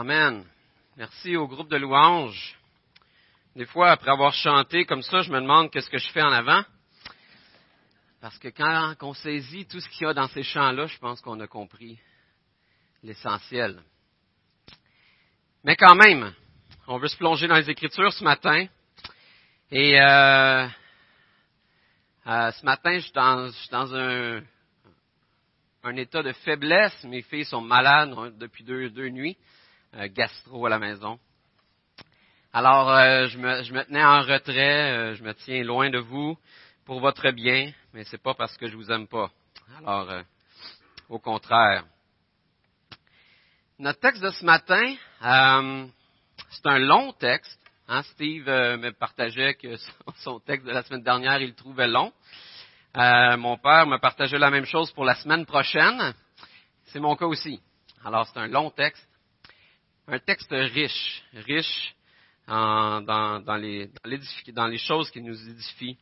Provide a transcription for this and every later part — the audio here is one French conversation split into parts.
Amen. Merci au groupe de louanges. Des fois, après avoir chanté comme ça, je me demande qu'est-ce que je fais en avant. Parce que quand on saisit tout ce qu'il y a dans ces chants-là, je pense qu'on a compris l'essentiel. Mais quand même, on veut se plonger dans les Écritures ce matin. Et euh, euh, ce matin, je suis dans, un, un, état de faiblesse. Mes filles sont malades depuis deux, deux nuits, gastro à la maison. Alors, euh, je me, tenais en retrait, euh, je me tiens loin de vous pour votre bien, mais c'est pas parce que je vous aime pas. Alors, euh, au contraire. Notre texte de ce matin, c'est un long texte. Hein, Steve me partageait que son texte de la semaine dernière, il le trouvait long. mon père me partageait la même chose pour la semaine prochaine. C'est mon cas aussi. Alors, c'est un long texte. Un texte riche, riche dans, dans, les, dans les choses qui nous édifient.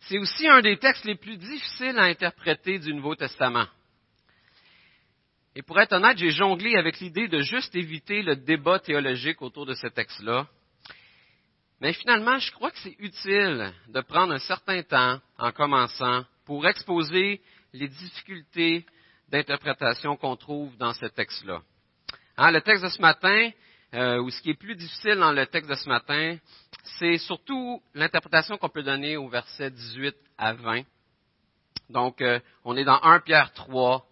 C'est aussi un des textes les plus difficiles à interpréter du Nouveau Testament. Et pour être honnête, j'ai jonglé avec l'idée de juste éviter le débat théologique autour de ce texte-là. Mais finalement, je crois que c'est utile de prendre un certain temps en commençant pour exposer les difficultés d'interprétation qu'on trouve dans ce texte-là. Hein, le texte de ce matin, euh, ou ce qui est plus difficile dans le texte de ce matin, c'est surtout l'interprétation qu'on peut donner au verset 18 à 20. Donc, euh, on est dans 1 Pierre 3.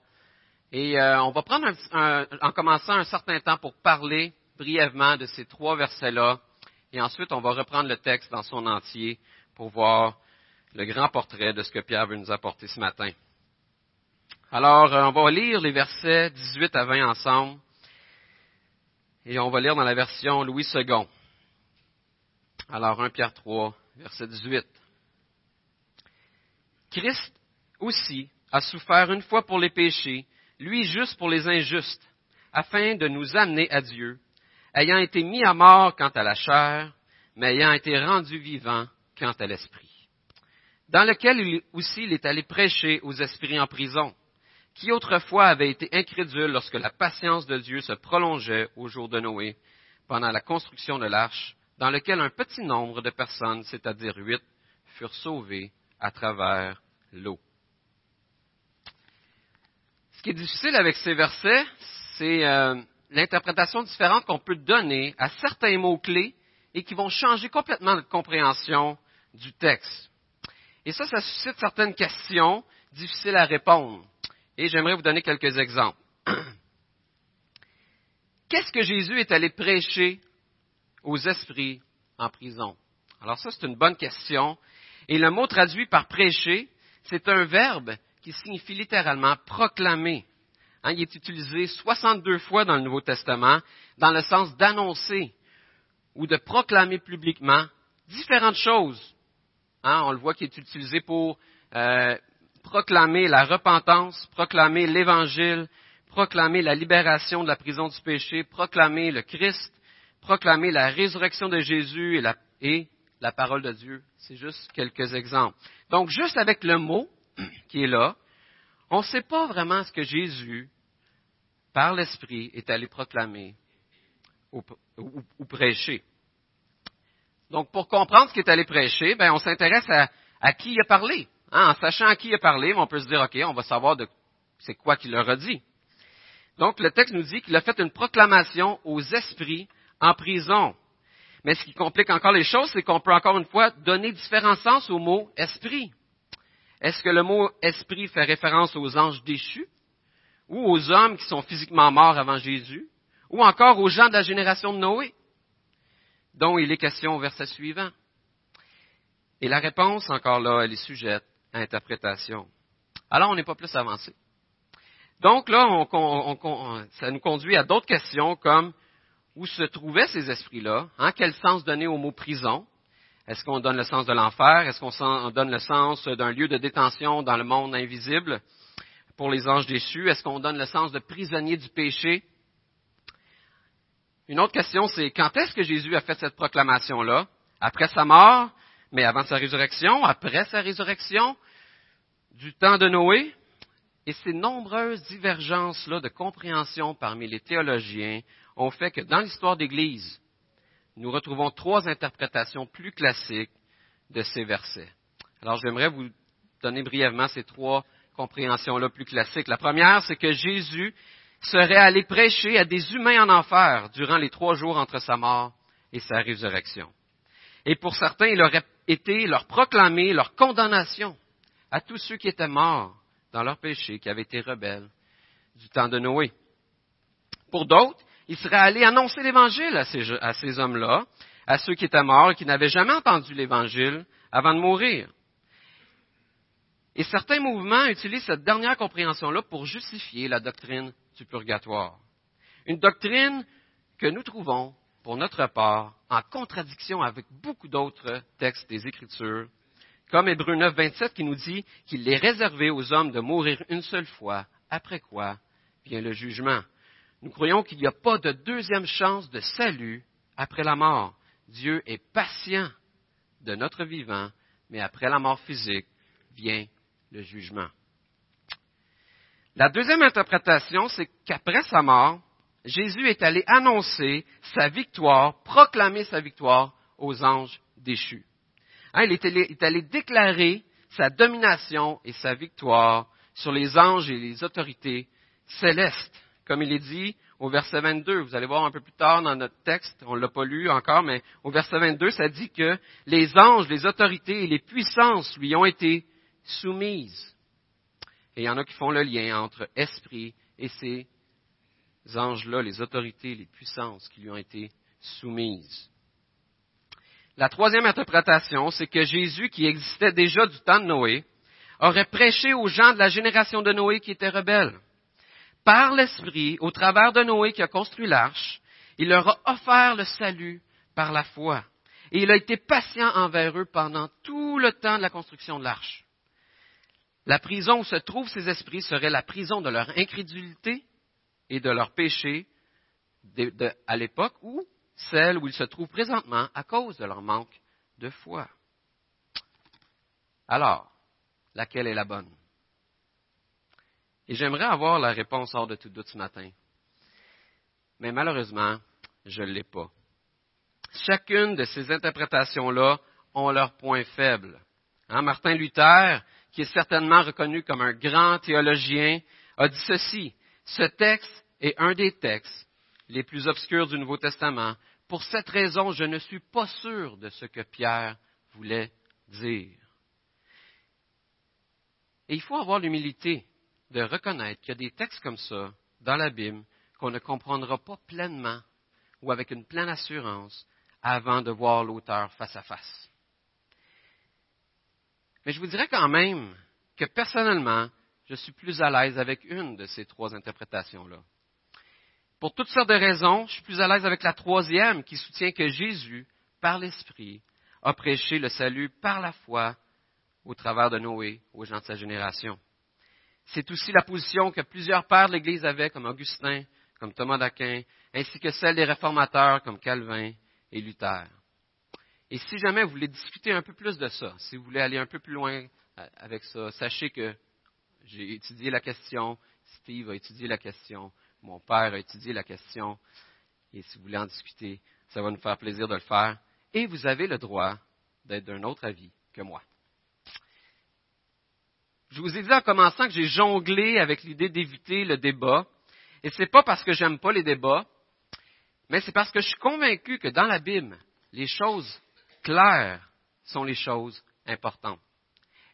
Et euh, on va prendre, en commençant un certain temps pour parler brièvement de ces trois versets-là. Et ensuite, on va reprendre le texte dans son entier pour voir le grand portrait de ce que Pierre veut nous apporter ce matin. Alors, on va lire les versets 18 à 20 ensemble. Et on va lire dans la version Louis II. Alors 1 Pierre 3, verset 18. Christ aussi a souffert une fois pour les péchés, lui juste pour les injustes, afin de nous amener à Dieu, ayant été mis à mort quant à la chair, mais ayant été rendu vivant quant à l'esprit, dans lequel aussi il est allé prêcher aux esprits en prison qui autrefois avait été incrédule lorsque la patience de Dieu se prolongeait au jour de Noé, pendant la construction de l'arche, dans lequel un petit nombre de personnes, c'est-à-dire huit, furent sauvées à travers l'eau. Ce qui est difficile avec ces versets, c'est euh, l'interprétation différente qu'on peut donner à certains mots-clés et qui vont changer complètement notre compréhension du texte. Et ça, ça suscite certaines questions difficiles à répondre. Et j'aimerais vous donner quelques exemples. Qu'est-ce que Jésus est allé prêcher aux esprits en prison? Alors ça, c'est une bonne question. Et le mot traduit par prêcher, c'est un verbe qui signifie littéralement proclamer. Hein, il est utilisé 62 fois dans le Nouveau Testament dans le sens d'annoncer ou de proclamer publiquement différentes choses. Hein, on le voit qu'il est utilisé pour euh, proclamer la repentance, proclamer l'Évangile, proclamer la libération de la prison du péché, proclamer le Christ, proclamer la résurrection de Jésus et la, parole de Dieu. C'est juste quelques exemples. Donc, juste avec le mot qui est là, on ne sait pas vraiment ce que Jésus, par l'Esprit, est allé proclamer ou, prêcher. Donc, pour comprendre ce qu'il est allé prêcher, ben, on s'intéresse à qui il a parlé. Hein, en sachant à qui il a parlé, on peut se dire, OK, on va savoir de c'est quoi qu'il leur a dit. Donc, le texte nous dit qu'il a fait une proclamation aux esprits en prison. Mais ce qui complique encore les choses, c'est qu'on peut encore une fois donner différents sens au mot esprit. Est-ce que le mot esprit fait référence aux anges déchus, ou aux hommes qui sont physiquement morts avant Jésus, ou encore aux gens de la génération de Noé, dont il est question au verset suivant? Et la réponse, encore là, elle est sujette interprétation. Alors, on n'est pas plus avancé. Donc là, on, ça nous conduit à d'autres questions comme où se trouvaient ces esprits-là? Hein? Quel sens donner au mot prison? Est-ce qu'on donne le sens de l'enfer? Est-ce qu'on donne le sens d'un lieu de détention dans le monde invisible pour les anges déchus? Est-ce qu'on donne le sens de prisonnier du péché? Une autre question, c'est quand est-ce que Jésus a fait cette proclamation-là? Après sa mort? Mais avant sa résurrection, après sa résurrection, du temps de Noé, Et ces nombreuses divergences-là de compréhension parmi les théologiens ont fait que dans l'histoire d'Église, nous retrouvons trois interprétations plus classiques de ces versets. Alors j'aimerais vous donner brièvement ces trois compréhensions-là plus classiques. La première, c'est que Jésus serait allé prêcher à des humains en enfer durant les trois jours entre sa mort et sa résurrection. Et pour certains, il aurait été leur proclamer leur condamnation à tous ceux qui étaient morts dans leur péché, qui avaient été rebelles du temps de Noé. Pour d'autres, il serait allé annoncer l'Évangile à ces, à ces hommes-là, à ceux qui étaient morts et qui n'avaient jamais entendu l'Évangile avant de mourir. Et certains mouvements utilisent cette dernière compréhension-là pour justifier la doctrine du purgatoire. Une doctrine que nous trouvons, pour notre part, en contradiction avec beaucoup d'autres textes des Écritures, comme Hébreu 9, 27 qui nous dit qu'il est réservé aux hommes de mourir une seule fois, après quoi vient le jugement. Nous croyons qu'il n'y a pas de deuxième chance de salut après la mort. Dieu est patient de notre vivant, mais après la mort physique vient le jugement. La deuxième interprétation, c'est qu'après sa mort, Jésus est allé annoncer sa victoire, proclamer sa victoire aux anges déchus. Hein, il est allé déclarer sa domination et sa victoire sur les anges et les autorités célestes. Comme il est dit au verset 22, vous allez voir un peu plus tard dans notre texte, on ne l'a pas lu encore, mais au verset 22, ça dit que les anges, les autorités et les puissances lui ont été soumises. Et il y en a qui font le lien entre esprit et ces anges-là, les autorités, les puissances qui lui ont été soumises. La troisième interprétation, c'est que Jésus, qui existait déjà du temps de Noé, aurait prêché aux gens de la génération de Noé qui étaient rebelles. Par l'Esprit, au travers de Noé qui a construit l'arche, il leur a offert le salut par la foi. Et il a été patient envers eux pendant tout le temps de la construction de l'arche. La prison où se trouvent ces esprits serait la prison de leur incrédulité et de leur péché à l'époque ou celle où ils se trouvent présentement à cause de leur manque de foi. Alors, laquelle est la bonne? Et j'aimerais avoir la réponse hors de tout doute ce matin. Mais malheureusement, je ne l'ai pas. Chacune de ces interprétations-là ont leur point faible. Hein, Martin Luther, qui est certainement reconnu comme un grand théologien, a dit ceci. Ce texte est un des textes les plus obscurs du Nouveau Testament. Pour cette raison, je ne suis pas sûr de ce que Pierre voulait dire. Et il faut avoir l'humilité de reconnaître qu'il y a des textes comme ça dans la Bible qu'on ne comprendra pas pleinement ou avec une pleine assurance avant de voir l'auteur face à face. Mais je vous dirais quand même que personnellement, je suis plus à l'aise avec une de ces trois interprétations-là. Pour toutes sortes de raisons, je suis plus à l'aise avec la troisième qui soutient que Jésus, par l'Esprit, a prêché le salut par la foi au travers de Noé aux gens de sa génération. C'est aussi la position que plusieurs pères de l'Église avaient, comme Augustin, comme Thomas d'Aquin, ainsi que celle des réformateurs comme Calvin et Luther. Et si jamais vous voulez discuter un peu plus de ça, si vous voulez aller un peu plus loin avec ça, sachez que j'ai étudié la question, Steve a étudié la question, mon père a étudié la question, et si vous voulez en discuter, ça va nous faire plaisir de le faire. Et vous avez le droit d'être d'un autre avis que moi. Je vous ai dit en commençant que j'ai jonglé avec l'idée d'éviter le débat. Et ce n'est pas parce que j'aime pas les débats, mais c'est parce que je suis convaincu que dans la Bible, les choses claires sont les choses importantes.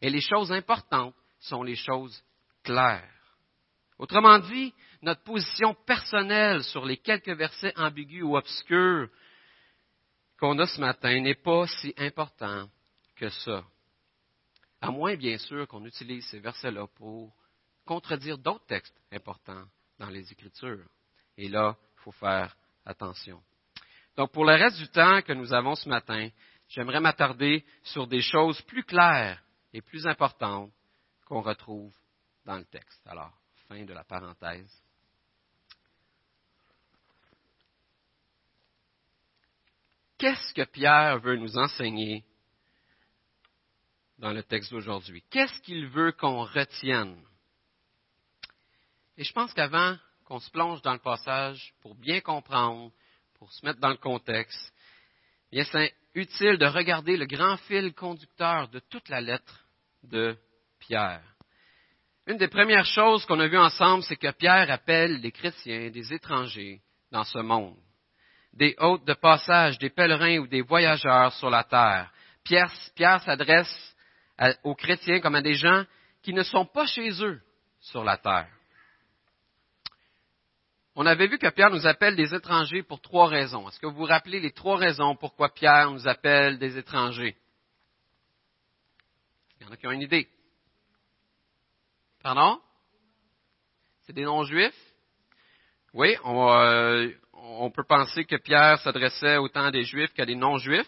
Et les choses importantes sont les choses claires. Autrement dit, notre position personnelle sur les quelques versets ambigus ou obscurs qu'on a ce matin n'est pas si important que ça. À moins, bien sûr, qu'on utilise ces versets-là pour contredire d'autres textes importants dans les Écritures. Et là, il faut faire attention. Donc, pour le reste du temps que nous avons ce matin, j'aimerais m'attarder sur des choses plus claires et plus importantes qu'on retrouve dans le texte. Alors, fin de la parenthèse. Qu'est-ce que Pierre veut nous enseigner dans le texte d'aujourd'hui? Qu'est-ce qu'il veut qu'on retienne? Et je pense qu'avant qu'on se plonge dans le passage, pour bien comprendre, pour se mettre dans le contexte, bien c'est utile de regarder le grand fil conducteur de toute la lettre de Pierre. Une des premières choses qu'on a vues ensemble, c'est que Pierre appelle les chrétiens des étrangers dans ce monde, des hôtes de passage, des pèlerins ou des voyageurs sur la terre. Pierre, Pierre s'adresse aux chrétiens comme à des gens qui ne sont pas chez eux sur la terre. On avait vu que Pierre nous appelle des étrangers pour trois raisons. Est-ce que vous vous rappelez les trois raisons pourquoi Pierre nous appelle des étrangers? Il y en a qui ont une idée. Pardon? C'est des non-juifs? Oui, on, euh, on, peut penser que Pierre s'adressait autant à des juifs qu'à des non-juifs,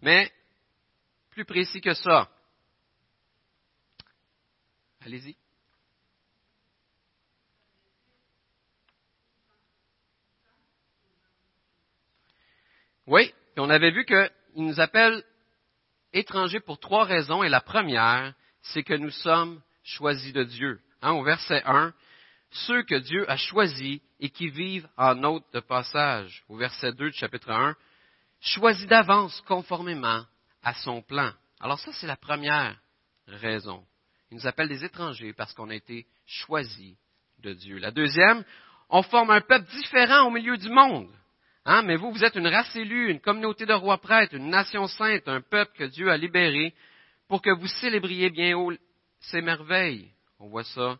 mais plus précis que ça. Allez-y. Oui, on avait vu qu'il nous appelle étrangers pour trois raisons, et la première, c'est que nous sommes choisis de Dieu. Hein, au verset 1, ceux que Dieu a choisis et qui vivent en hôte de passage. Au verset 2 du chapitre 1, choisis d'avance conformément à son plan. Alors ça, c'est la première raison. Il nous appelle des étrangers parce qu'on a été choisis de Dieu. La deuxième, on forme un peuple différent au milieu du monde. Hein? Mais vous, vous êtes une race élue, une communauté de rois prêtres, une nation sainte, un peuple que Dieu a libéré pour que vous célébriez bien haut ses merveilles. On voit ça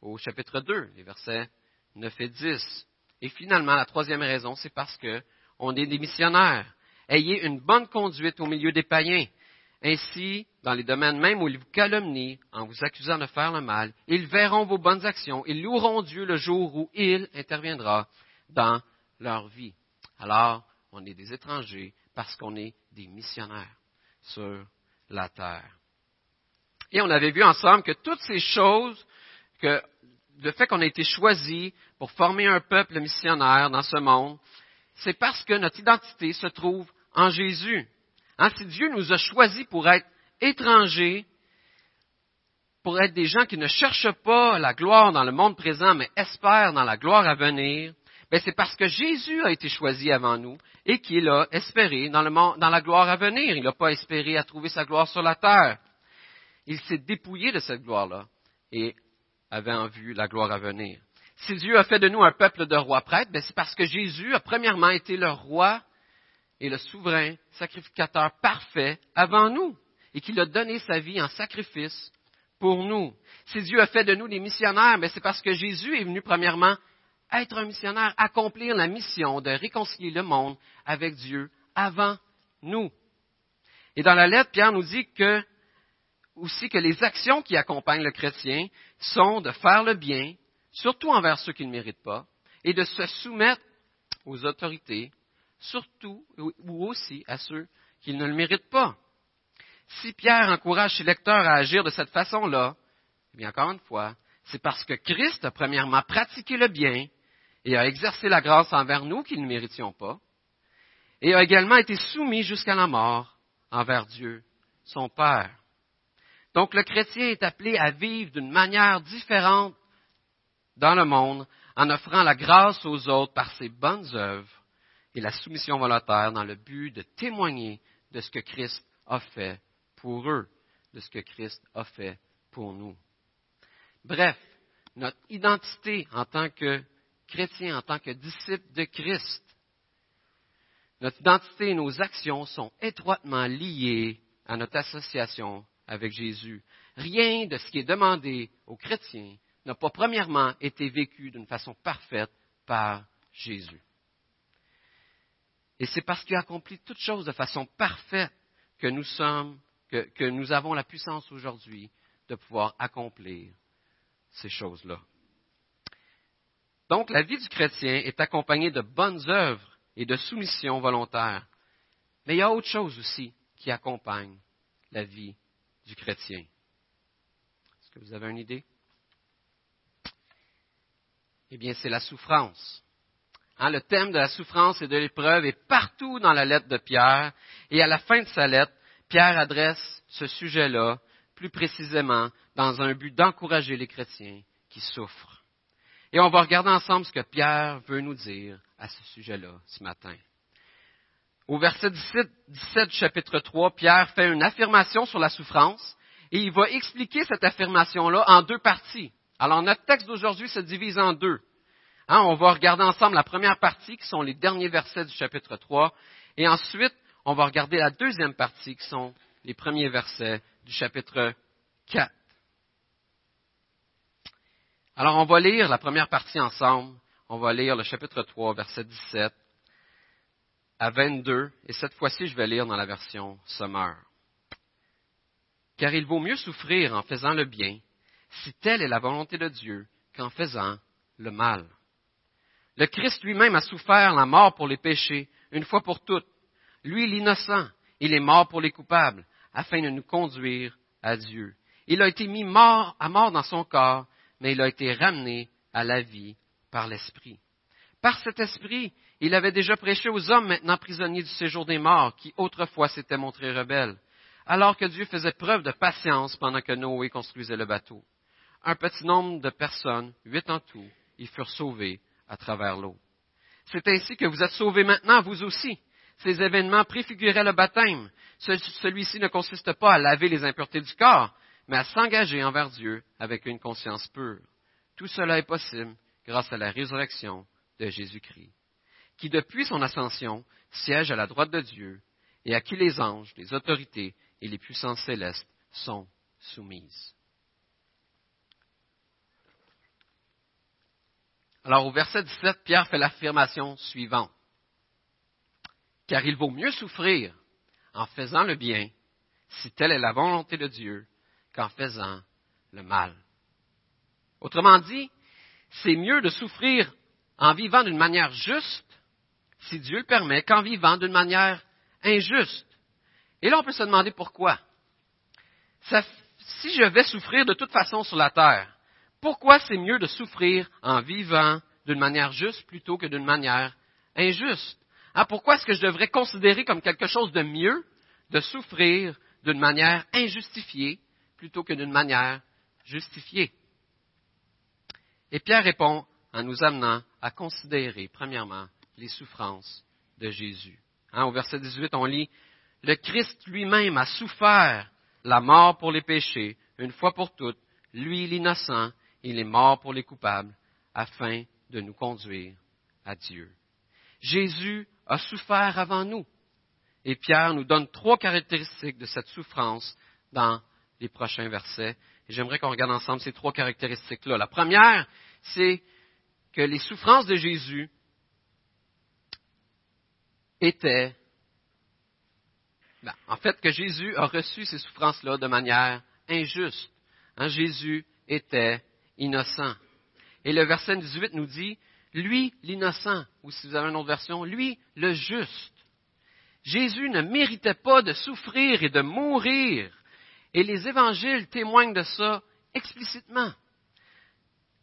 au chapitre 2, les versets 9 et 10. Et finalement, la troisième raison, c'est parce que on est des missionnaires. Ayez une bonne conduite au milieu des païens. Ainsi, dans les domaines même où ils vous calomnient en vous accusant de faire le mal, ils verront vos bonnes actions, ils loueront Dieu le jour où il interviendra dans leur vie. Alors, on est des étrangers parce qu'on est des missionnaires sur la terre. Et on avait vu ensemble que toutes ces choses, que le fait qu'on a été choisi pour former un peuple missionnaire dans ce monde, c'est parce que notre identité se trouve en Jésus. Hein, si Dieu nous a choisis pour être étrangers, pour être des gens qui ne cherchent pas la gloire dans le monde présent, mais espèrent dans la gloire à venir, ben, c'est parce que Jésus a été choisi avant nous et qu'il a espéré dans, le monde, dans la gloire à venir. Il n'a pas espéré à trouver sa gloire sur la terre. Il s'est dépouillé de cette gloire-là et avait en vue la gloire à venir. Si Dieu a fait de nous un peuple de rois prêtres, ben, c'est parce que Jésus a premièrement été le roi et le souverain sacrificateur parfait avant nous et qu'il a donné sa vie en sacrifice pour nous. Si Dieu a fait de nous des missionnaires, ben, c'est parce que Jésus est venu premièrement être un missionnaire, accomplir la mission de réconcilier le monde avec Dieu avant nous. Et dans la lettre, Pierre nous dit que aussi que les actions qui accompagnent le chrétien sont de faire le bien, surtout envers ceux qui ne méritent pas, et de se soumettre aux autorités, surtout ou aussi à ceux qui ne le méritent pas. Si Pierre encourage ses lecteurs à agir de cette façon-là, eh bien encore une fois, c'est parce que Christ a premièrement pratiqué le bien et a exercé la grâce envers nous qui ne méritions pas, et a également été soumis jusqu'à la mort envers Dieu, son Père. Donc le chrétien est appelé à vivre d'une manière différente dans le monde en offrant la grâce aux autres par ses bonnes œuvres et la soumission volontaire dans le but de témoigner de ce que Christ a fait pour eux, de ce que Christ a fait pour nous. Bref, notre identité en tant que chrétien, en tant que disciple de Christ, notre identité et nos actions sont étroitement liées à notre association avec Jésus. Rien de ce qui est demandé aux chrétiens n'a pas premièrement été vécu d'une façon parfaite par Jésus. Et c'est parce qu'il a accompli toutes choses de façon parfaite que nous sommes, que, que nous avons la puissance aujourd'hui de pouvoir accomplir ces choses-là. Donc, la vie du chrétien est accompagnée de bonnes œuvres et de soumission volontaire. Mais il y a autre chose aussi qui accompagne la vie du. Est-ce que vous avez une idée? Eh bien, c'est la souffrance. Hein, le thème de la souffrance et de l'épreuve est partout dans la lettre de Pierre. Et à la fin de sa lettre, Pierre adresse ce sujet-là plus précisément dans un but d'encourager les chrétiens qui souffrent. Et on va regarder ensemble ce que Pierre veut nous dire à ce sujet-là ce matin. Au verset 17, 17 du chapitre 3, Pierre fait une affirmation sur la souffrance et il va expliquer cette affirmation-là en deux parties. Alors notre texte d'aujourd'hui se divise en deux. Hein, on va regarder ensemble la première partie qui sont les derniers versets du chapitre 3 et ensuite on va regarder la deuxième partie qui sont les premiers versets du chapitre 4. Alors on va lire la première partie ensemble. On va lire le chapitre 3, verset 17 à 22, et cette fois-ci je vais lire dans la version Summer. Car il vaut mieux souffrir en faisant le bien, si telle est la volonté de Dieu, qu'en faisant le mal. Le Christ lui-même a souffert la mort pour les péchés, une fois pour toutes. Lui, l'innocent, il est mort pour les coupables, afin de nous conduire à Dieu. Il a été mis mort à mort dans son corps, mais il a été ramené à la vie par l'Esprit. Par cet Esprit, il avait déjà prêché aux hommes maintenant prisonniers du séjour des morts, qui autrefois s'étaient montrés rebelles, alors que Dieu faisait preuve de patience pendant que Noé construisait le bateau. Un petit nombre de personnes, huit en tout, y furent sauvées à travers l'eau. C'est ainsi que vous êtes sauvés maintenant, vous aussi. Ces événements préfiguraient le baptême. Celui-ci ne consiste pas à laver les impuretés du corps, mais à s'engager envers Dieu avec une conscience pure. Tout cela est possible grâce à la résurrection de Jésus-Christ, qui depuis son ascension siège à la droite de Dieu et à qui les anges, les autorités et les puissances célestes sont soumises. Alors au verset 17, Pierre fait l'affirmation suivante. Car il vaut mieux souffrir en faisant le bien, si telle est la volonté de Dieu, qu'en faisant le mal. Autrement dit, c'est mieux de souffrir en vivant d'une manière juste, si Dieu le permet, qu'en vivant d'une manière injuste. Et là, on peut se demander pourquoi. si je vais souffrir de toute façon sur la terre, pourquoi c'est mieux de souffrir en vivant d'une manière juste plutôt que d'une manière injuste? Ah, pourquoi est-ce que je devrais considérer comme quelque chose de mieux de souffrir d'une manière injustifiée plutôt que d'une manière justifiée? Et Pierre répond en nous amenant à considérer, premièrement, les souffrances de Jésus. Hein, au verset 18, on lit, Le Christ lui-même a souffert la mort pour les péchés, une fois pour toutes, lui l'innocent, il est mort pour les coupables, afin de nous conduire à Dieu. Jésus a souffert avant nous. Et Pierre nous donne trois caractéristiques de cette souffrance dans les prochains versets. Et j'aimerais qu'on regarde ensemble ces trois caractéristiques-là. La première, c'est que les souffrances de Jésus étaient, ben, en fait, que Jésus a reçu ces souffrances-là de manière injuste. Hein, Jésus était innocent. Et le verset 18 nous dit, lui l'innocent, ou si vous avez une autre version, lui le juste. Jésus ne méritait pas de souffrir et de mourir et les évangiles témoignent de ça explicitement.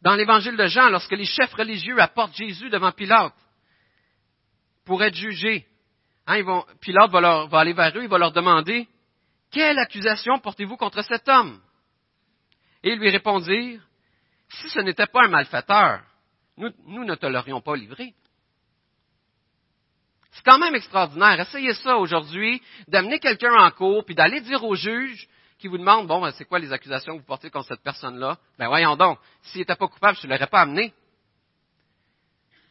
Dans l'évangile de Jean, lorsque les chefs religieux apportent Jésus devant Pilate pour être jugé, hein, Pilate va, va aller vers eux, il va leur demander Quelle accusation portez-vous contre cet homme Et ils lui répondirent Si ce n'était pas un malfaiteur, nous, nous ne te l'aurions pas livré. C'est quand même extraordinaire. Essayez ça aujourd'hui, d'amener quelqu'un en cours, puis d'aller dire au juge, qui vous demande, bon, ben, c'est quoi les accusations que vous portez contre cette personne-là? Ben voyons donc, s'il n'était pas coupable, je ne l'aurais pas amené.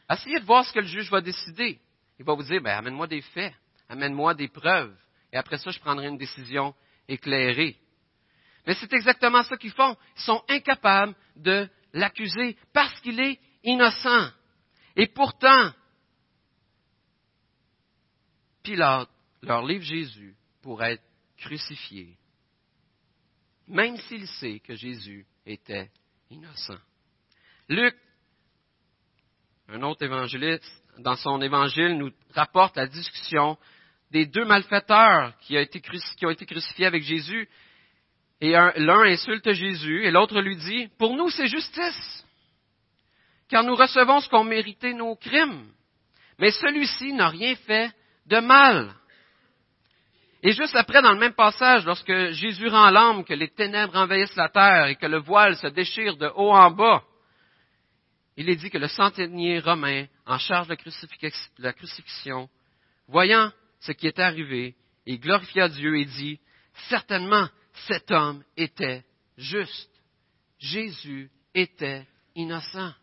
Essayez de voir ce que le juge va décider. Il va vous dire, ben, amène-moi des faits, amène-moi des preuves, et après ça, je prendrai une décision éclairée. Mais c'est exactement ça qu'ils font. Ils sont incapables de l'accuser parce qu'il est innocent. Et pourtant, Pilate leur livre Jésus pour être crucifié même s'il sait que Jésus était innocent. Luc, un autre évangéliste, dans son évangile, nous rapporte la discussion des deux malfaiteurs qui, ont été crucifiés avec Jésus. Et l'un insulte Jésus et l'autre lui dit, Pour nous, c'est justice, car nous recevons ce qu'ont mérité nos crimes. Mais celui-ci n'a rien fait de mal. Et juste après, dans le même passage, lorsque Jésus rend l'âme, que les ténèbres envahissent la terre et que le voile se déchire de haut en bas, il est dit que le centenier romain, en charge de la crucifixion, voyant ce qui était arrivé, il glorifia Dieu et dit, certainement, cet homme était juste. Jésus était innocent.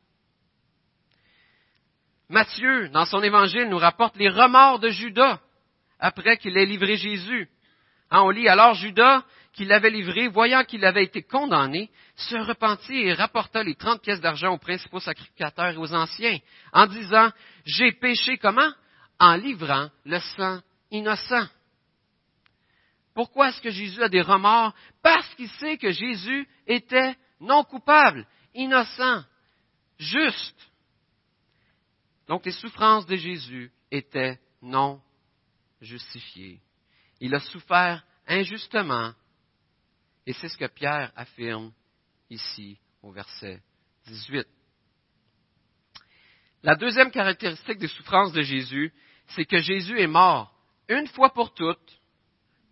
Matthieu, dans son évangile, nous rapporte les remords de Judas après qu'il ait livré Jésus. Hein, on lit alors Judas, qui l'avait livré, voyant qu'il avait été condamné, se repentit et rapporta les trente pièces d'argent aux principaux sacrificateurs et aux anciens, en disant, j'ai péché comment? En livrant le sang innocent. Pourquoi est-ce que Jésus a des remords? Parce qu'il sait que Jésus était non coupable, innocent, juste. Donc les souffrances de Jésus étaient non justifiées. Il a souffert injustement et c'est ce que Pierre affirme ici au verset 18. La deuxième caractéristique des souffrances de Jésus, c'est que Jésus est mort une fois pour toutes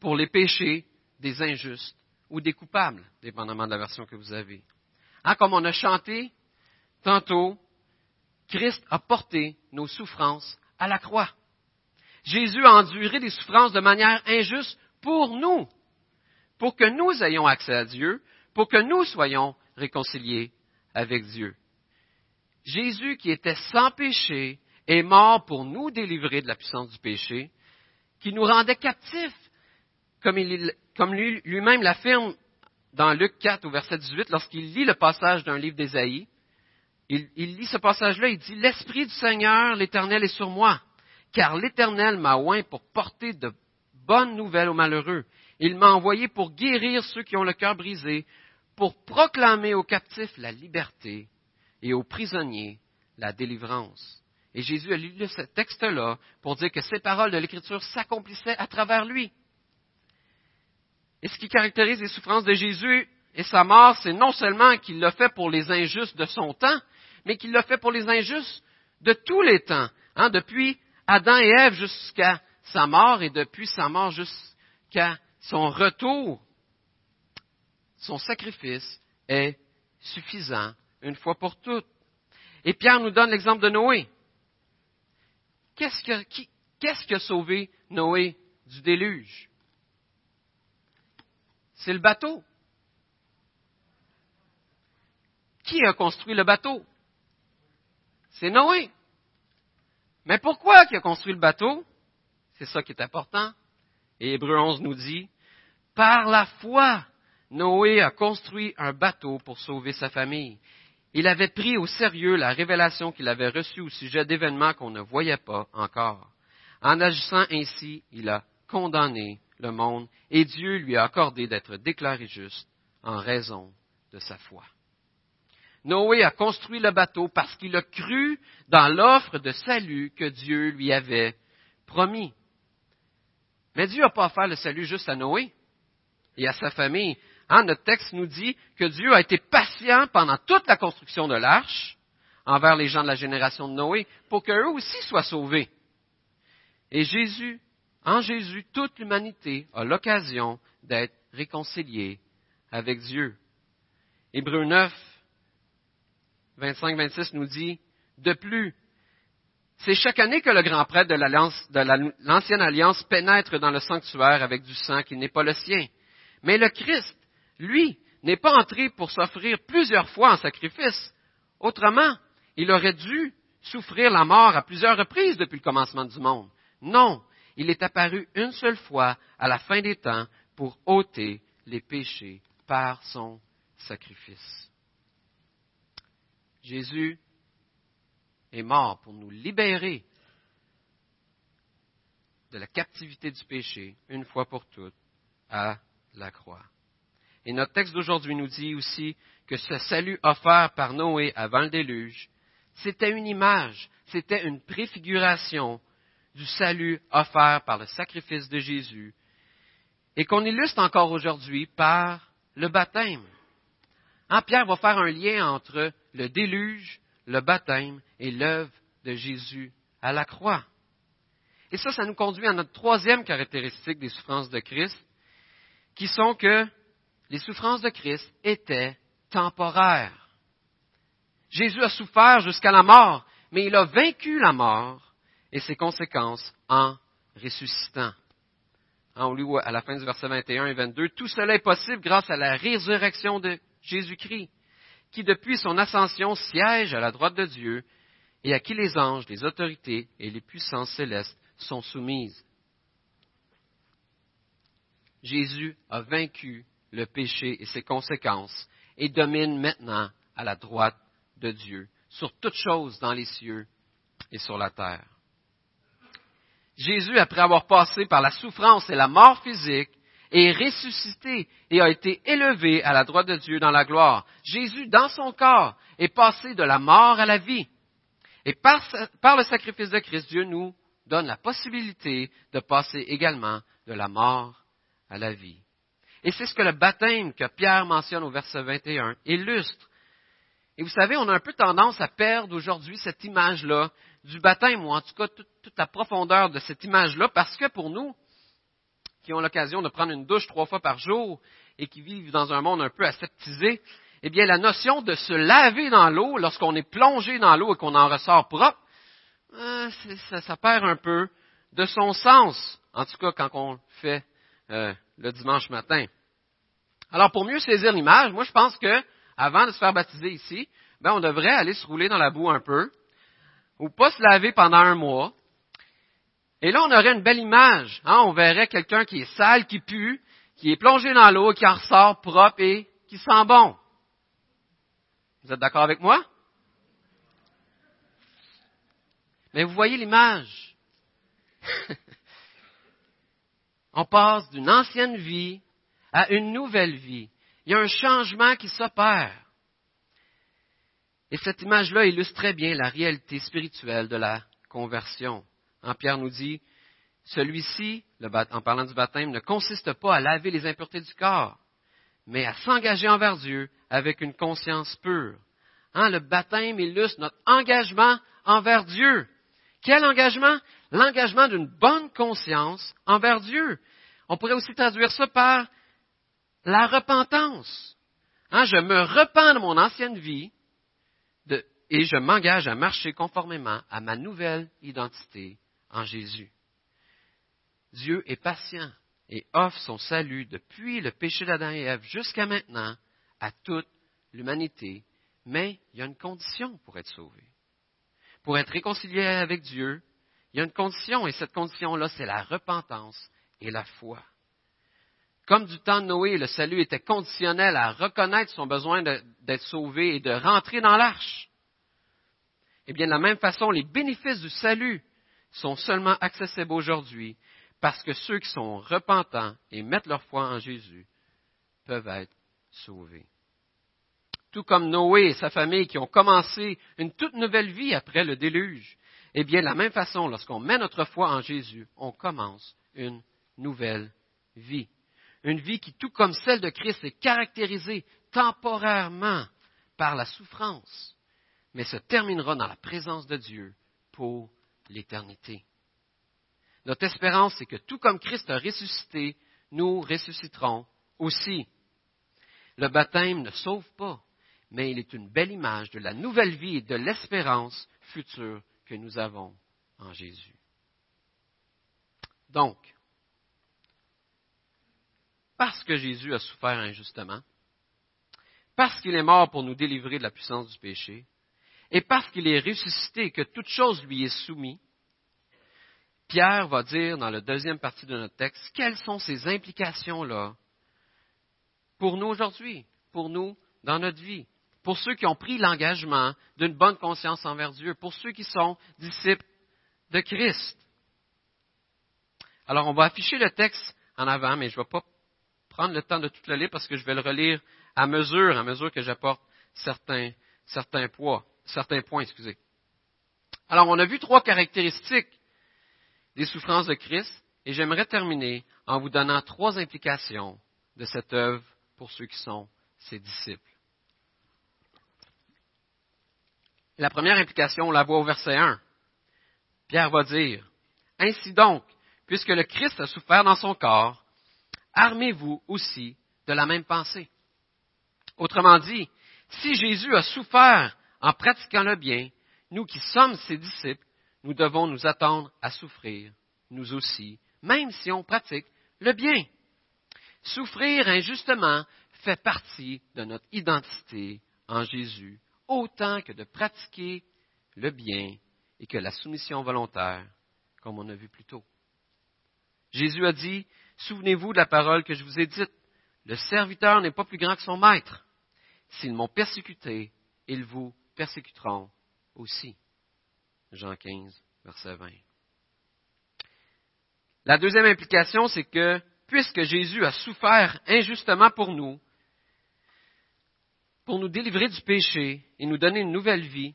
pour les péchés des injustes ou des coupables, dépendamment de la version que vous avez. Hein, comme on a chanté tantôt, Christ a porté nos souffrances à la croix. Jésus a enduré des souffrances de manière injuste pour nous pour que nous ayons accès à Dieu, pour que nous soyons réconciliés avec Dieu. Jésus, qui était sans péché, est mort pour nous délivrer de la puissance du péché, qui nous rendait captifs, comme, lui-même l'affirme dans Luc 4 au verset 18, lorsqu'il lit le passage d'un livre d'Ésaïe. Il, il lit ce passage-là, il dit, L'Esprit du Seigneur, l'Éternel, est sur moi, car l'Éternel m'a oint pour porter de bonnes nouvelles aux malheureux. Il m'a envoyé pour guérir ceux qui ont le cœur brisé, pour proclamer aux captifs la liberté et aux prisonniers la délivrance. Et Jésus a lu ce texte-là pour dire que ces paroles de l'Écriture s'accomplissaient à travers lui. Et ce qui caractérise les souffrances de Jésus et sa mort, c'est non seulement qu'il l'a fait pour les injustes de son temps, mais qu'il l'a fait pour les injustes de tous les temps, hein, depuis Adam et Ève jusqu'à sa mort et depuis sa mort jusqu'à son retour, son sacrifice est suffisant une fois pour toutes. Et Pierre nous donne l'exemple de Noé. Qu'est-ce qui, a sauvé Noé du déluge? C'est le bateau. Qui a construit le bateau? C'est Noé. Mais pourquoi qui a construit le bateau? C'est ça qui est important. Et Hébreu 11 nous dit, par la foi, Noé a construit un bateau pour sauver sa famille. Il avait pris au sérieux la révélation qu'il avait reçue au sujet d'événements qu'on ne voyait pas encore. En agissant ainsi, il a condamné le monde et Dieu lui a accordé d'être déclaré juste en raison de sa foi. Noé a construit le bateau parce qu'il a cru dans l'offre de salut que Dieu lui avait promis. Mais Dieu n'a pas offert le salut juste à Noé et à sa famille. Hein, notre texte nous dit que Dieu a été patient pendant toute la construction de l'arche envers les gens de la génération de Noé pour qu'eux aussi soient sauvés. Et Jésus, en Jésus, toute l'humanité a l'occasion d'être réconciliée avec Dieu. Hébreu 9, 25-26 nous dit, de plus, c'est chaque année que le grand prêtre de l'ancienne alliance pénètre dans le sanctuaire avec du sang qui n'est pas le sien. Mais le Christ, lui, n'est pas entré pour s'offrir plusieurs fois en sacrifice. Autrement, il aurait dû souffrir la mort à plusieurs reprises depuis le commencement du monde. Non, il est apparu une seule fois à la fin des temps pour ôter les péchés par son sacrifice. Jésus est mort pour nous libérer de la captivité du péché une fois pour toutes à la croix. Et notre texte d'aujourd'hui nous dit aussi que ce salut offert par Noé avant le déluge, c'était une image, c'était une préfiguration du salut offert par le sacrifice de Jésus et qu'on illustre encore aujourd'hui par le baptême. Hein, Pierre va faire un lien entre le déluge le baptême et l'œuvre de Jésus à la croix. Et ça, ça nous conduit à notre troisième caractéristique des souffrances de Christ, qui sont que les souffrances de Christ étaient temporaires. Jésus a souffert jusqu'à la mort, mais il a vaincu la mort et ses conséquences en ressuscitant. On lit à la fin du verset 21 et 22, tout cela est possible grâce à la résurrection de Jésus-Christ, qui depuis son ascension siège à la droite de Dieu et à qui les anges, les autorités et les puissances célestes sont soumises. Jésus a vaincu le péché et ses conséquences et domine maintenant à la droite de Dieu sur toutes choses dans les cieux et sur la terre. Jésus, après avoir passé par la souffrance et la mort physique, est ressuscité et a été élevé à la droite de Dieu dans la gloire. Jésus, dans son corps, est passé de la mort à la vie. Et par, le sacrifice de Christ, Dieu nous donne la possibilité de passer également de la mort à la vie. Et c'est ce que le baptême que Pierre mentionne au verset 21 illustre. Et vous savez, on a un peu tendance à perdre aujourd'hui cette image-là du baptême, ou en tout cas toute, la profondeur de cette image-là, parce que pour nous, qui ont l'occasion de prendre une douche trois fois par jour et qui vivent dans un monde un peu aseptisé, eh bien, la notion de se laver dans l'eau lorsqu'on est plongé dans l'eau et qu'on en ressort propre, euh, ça, perd un peu de son sens, en tout cas quand on le fait euh, le dimanche matin. Alors, pour mieux saisir l'image, moi, je pense que avant de se faire baptiser ici, ben, on devrait aller se rouler dans la boue un peu, ou pas se laver pendant un mois. Et là, on aurait une belle image. Hein? On verrait quelqu'un qui est sale, qui pue, qui est plongé dans l'eau, qui en ressort propre et qui sent bon. Vous êtes d'accord avec moi? Mais vous voyez l'image. on passe d'une ancienne vie à une nouvelle vie. Il y a un changement qui s'opère. Et cette image-là illustre très bien la réalité spirituelle de la conversion. En Pierre nous dit, celui-ci, en parlant du baptême, ne consiste pas à laver les impuretés du corps, mais à s'engager envers Dieu avec une conscience pure. Hein, le baptême illustre notre engagement envers Dieu. Quel engagement? L'engagement d'une bonne conscience envers Dieu. On pourrait aussi traduire ça par la repentance. Hein, je me repens de mon ancienne vie et je m'engage à marcher conformément à ma nouvelle identité en Jésus. Dieu est patient et offre son salut depuis le péché d'Adam et Ève jusqu'à maintenant à toute l'humanité, mais il y a une condition pour être sauvé. Pour être réconcilié avec Dieu, il y a une condition, et cette condition-là, c'est la repentance et la foi. Comme du temps de Noé, le salut était conditionnel à reconnaître son besoin d'être sauvé et de rentrer dans l'arche. Eh bien, de la même façon, les bénéfices du salut sont seulement accessibles aujourd'hui parce que ceux qui sont repentants et mettent leur foi en Jésus peuvent être sauvés. Tout comme Noé et sa famille qui ont commencé une toute nouvelle vie après le déluge, eh bien, de la même façon, lorsqu'on met notre foi en Jésus, on commence une nouvelle vie. Une vie qui, tout comme celle de Christ, est caractérisée temporairement par la souffrance, mais se terminera dans la présence de Dieu pour l'éternité. Notre espérance, c'est que tout comme Christ a ressuscité, nous ressusciterons aussi. Le baptême ne sauve pas, mais il est une belle image de la nouvelle vie et de l'espérance future que nous avons en Jésus. Donc, parce que Jésus a souffert injustement, parce qu'il est mort pour nous délivrer de la puissance du péché, et parce qu'il est ressuscité et que toute chose lui est soumise, Pierre va dire dans la deuxième partie de notre texte quelles sont ces implications-là pour nous aujourd'hui, pour nous dans notre vie, pour ceux qui ont pris l'engagement d'une bonne conscience envers Dieu, pour ceux qui sont disciples de Christ. Alors on va afficher le texte en avant, mais je ne vais pas prendre le temps de tout le lire parce que je vais le relire à mesure, à mesure que j'apporte certains, certains poids certains points, excusez. Alors, on a vu trois caractéristiques des souffrances de Christ, et j'aimerais terminer en vous donnant trois implications de cette œuvre pour ceux qui sont ses disciples. La première implication, on la voit au verset 1. Pierre va dire, Ainsi donc, puisque le Christ a souffert dans son corps, armez-vous aussi de la même pensée. Autrement dit, si Jésus a souffert en pratiquant le bien, nous qui sommes ses disciples, nous devons nous attendre à souffrir, nous aussi, même si on pratique le bien. Souffrir injustement fait partie de notre identité en Jésus, autant que de pratiquer le bien et que la soumission volontaire, comme on a vu plus tôt. Jésus a dit, Souvenez-vous de la parole que je vous ai dite, le serviteur n'est pas plus grand que son maître. S'ils m'ont persécuté, ils vous persécuteront aussi. Jean 15, verset 20. La deuxième implication, c'est que puisque Jésus a souffert injustement pour nous, pour nous délivrer du péché et nous donner une nouvelle vie,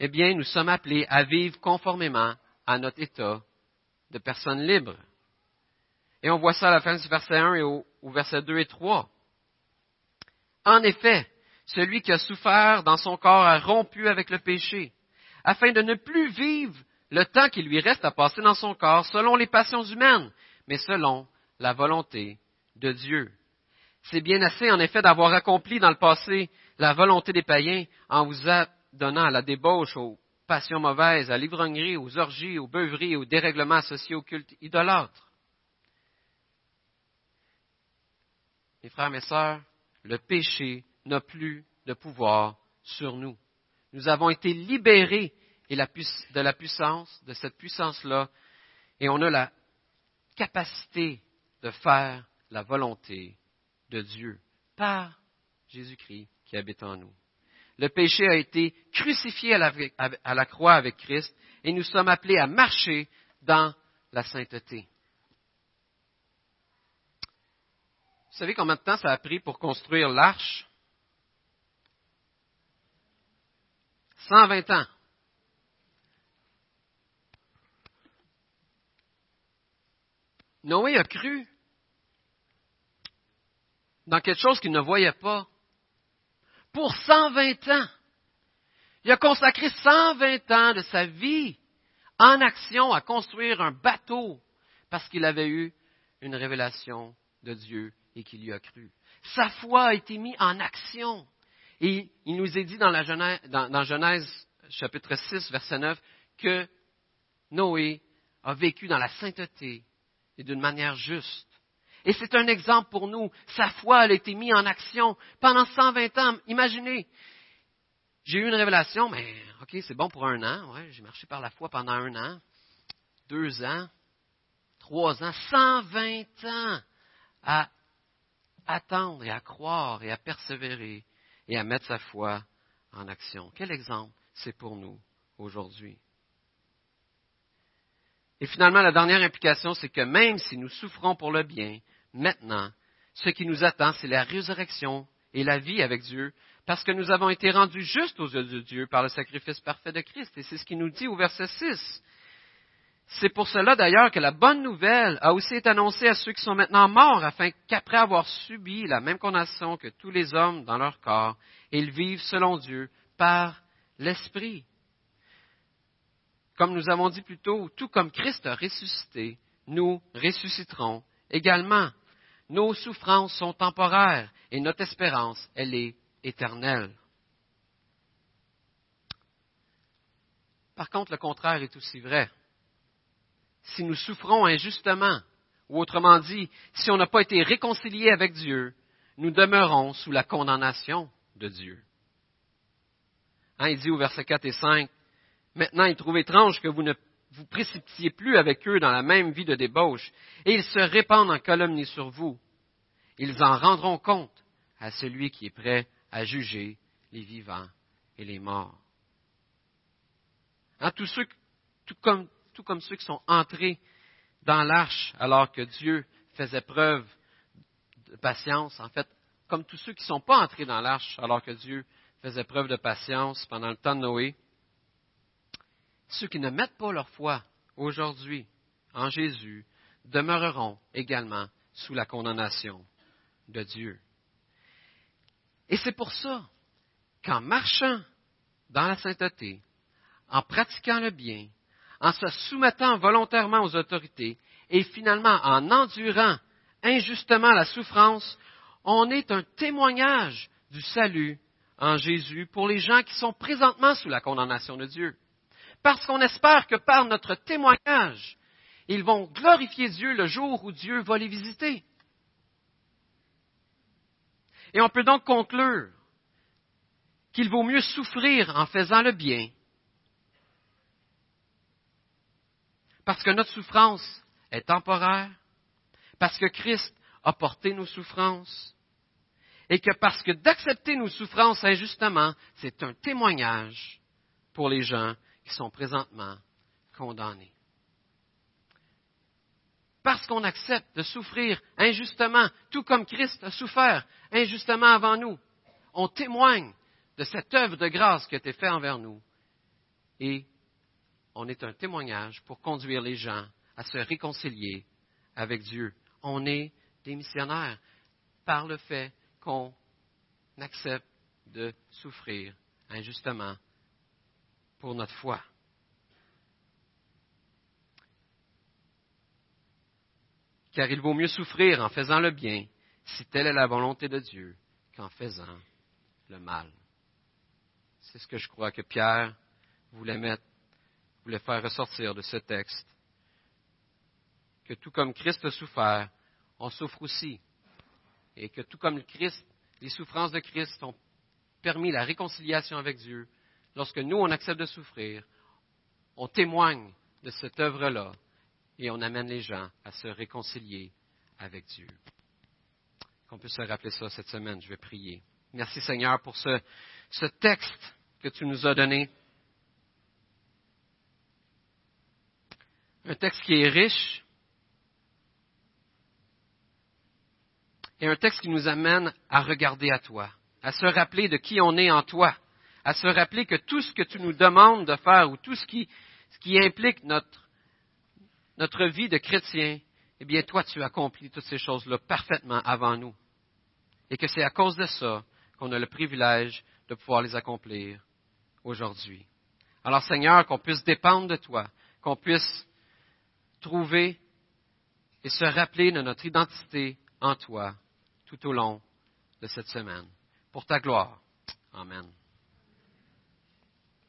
eh bien, nous sommes appelés à vivre conformément à notre état de personne libre. Et on voit ça à la fin du verset 1 et au, au verset 2 et 3. En effet, celui qui a souffert dans son corps a rompu avec le péché, afin de ne plus vivre le temps qui lui reste à passer dans son corps selon les passions humaines, mais selon la volonté de Dieu. C'est bien assez, en effet, d'avoir accompli dans le passé la volonté des païens en vous donnant à la débauche, aux passions mauvaises, à l'ivrognerie, aux orgies, aux beuveries, aux dérèglements associés au culte idolâtre. Mes frères, mes sœurs, le péché n'a plus de pouvoir sur nous. Nous avons été libérés de la puissance, de cette puissance-là, et on a la capacité de faire la volonté de Dieu par Jésus-Christ qui habite en nous. Le péché a été crucifié à la, croix avec Christ et nous sommes appelés à marcher dans la sainteté. Vous savez combien de temps ça a pris pour construire l'arche? 120 ans. Noé a cru dans quelque chose qu'il ne voyait pas. Pour 120 ans. Il a consacré 120 ans de sa vie en action à construire un bateau parce qu'il avait eu une révélation de Dieu et qu'il y a cru. Sa foi a été mise en action. Et il nous est dit dans, Genèse, chapitre 6, verset 9, que Noé a vécu dans la sainteté et d'une manière juste. Et c'est un exemple pour nous. Sa foi a été mise en action pendant 120 ans. Imaginez, j'ai eu une révélation, mais ok, c'est bon pour un an. J'ai marché par la foi pendant un an, deux ans, trois ans, 120 ans à attendre et à croire et à persévérer et à mettre sa foi en action. Quel exemple c'est pour nous aujourd'hui? Et finalement, la dernière implication, c'est que même si nous souffrons pour le bien, maintenant, ce qui nous attend, c'est la résurrection et la vie avec Dieu, parce que nous avons été rendus justes aux yeux de Dieu par le sacrifice parfait de Christ. Et c'est ce qu'il nous dit au verset 6. C'est pour cela d'ailleurs que la bonne nouvelle a aussi été annoncée à ceux qui sont maintenant morts, afin qu'après avoir subi la même condamnation que tous les hommes dans leur corps, ils vivent selon Dieu par l'Esprit. Comme nous avons dit plus tôt, tout comme Christ a ressuscité, nous ressusciterons également. Nos souffrances sont temporaires et notre espérance, elle est éternelle. Par contre, le contraire est aussi vrai si nous souffrons injustement, ou autrement dit, si on n'a pas été réconcilié avec Dieu, nous demeurons sous la condamnation de Dieu. Hein, il dit au verset 4 et 5, Maintenant il trouve étrange que vous ne vous précipitiez plus avec eux dans la même vie de débauche, et ils se répandent en calomnie sur vous. Ils en rendront compte à celui qui est prêt à juger les vivants et les morts. Hein, tous ceux, tout comme tout comme ceux qui sont entrés dans l'arche alors que Dieu faisait preuve de patience. En fait, comme tous ceux qui ne sont pas entrés dans l'arche alors que Dieu faisait preuve de patience pendant le temps de Noé. Ceux qui ne mettent pas leur foi aujourd'hui en Jésus demeureront également sous la condamnation de Dieu. Et c'est pour ça qu'en marchant dans la sainteté, en pratiquant le bien, en se soumettant volontairement aux autorités et finalement en endurant injustement la souffrance, on est un témoignage du salut en Jésus pour les gens qui sont présentement sous la condamnation de Dieu. Parce qu'on espère que par notre témoignage, ils vont glorifier Dieu le jour où Dieu va les visiter. Et on peut donc conclure qu'il vaut mieux souffrir en faisant le bien, parce que notre souffrance est temporaire, parce que Christ a porté nos souffrances, et que parce que d'accepter nos souffrances injustement, c'est un témoignage pour les gens qui sont présentement condamnés. Parce qu'on accepte de souffrir injustement, tout comme Christ a souffert injustement avant nous, on témoigne de cette œuvre de grâce qui a été faite envers nous. Et on est un témoignage pour conduire les gens à se réconcilier avec Dieu. On est des missionnaires par le fait qu'on accepte de souffrir injustement pour notre foi. Car il vaut mieux souffrir en faisant le bien, si telle est la volonté de Dieu, qu'en faisant le mal. C'est ce que je crois que Pierre voulait mettre, voulait faire ressortir de ce texte. Que tout comme Christ a souffert, on souffre aussi. Et que tout comme les souffrances de Christ ont permis la réconciliation avec Dieu, lorsque nous, on accepte de souffrir, on témoigne de cette œuvre-là et on amène les gens à se réconcilier avec Dieu. Qu'on puisse se rappeler ça cette semaine, je vais prier. Merci Seigneur pour ce texte que tu nous as donné. Un texte qui est riche et un texte qui nous amène à regarder à toi, à se rappeler de qui on est en toi, à se rappeler que tout ce que tu nous demandes de faire ou tout ce qui, ce qui implique notre, notre vie de chrétien, eh bien toi tu accomplis toutes ces choses-là parfaitement avant nous. Et que c'est à cause de ça qu'on a le privilège de pouvoir les accomplir aujourd'hui. Alors Seigneur, qu'on puisse dépendre de toi, qu'on puisse trouver et se rappeler de notre identité en toi tout au long de cette semaine. Pour ta gloire. Amen.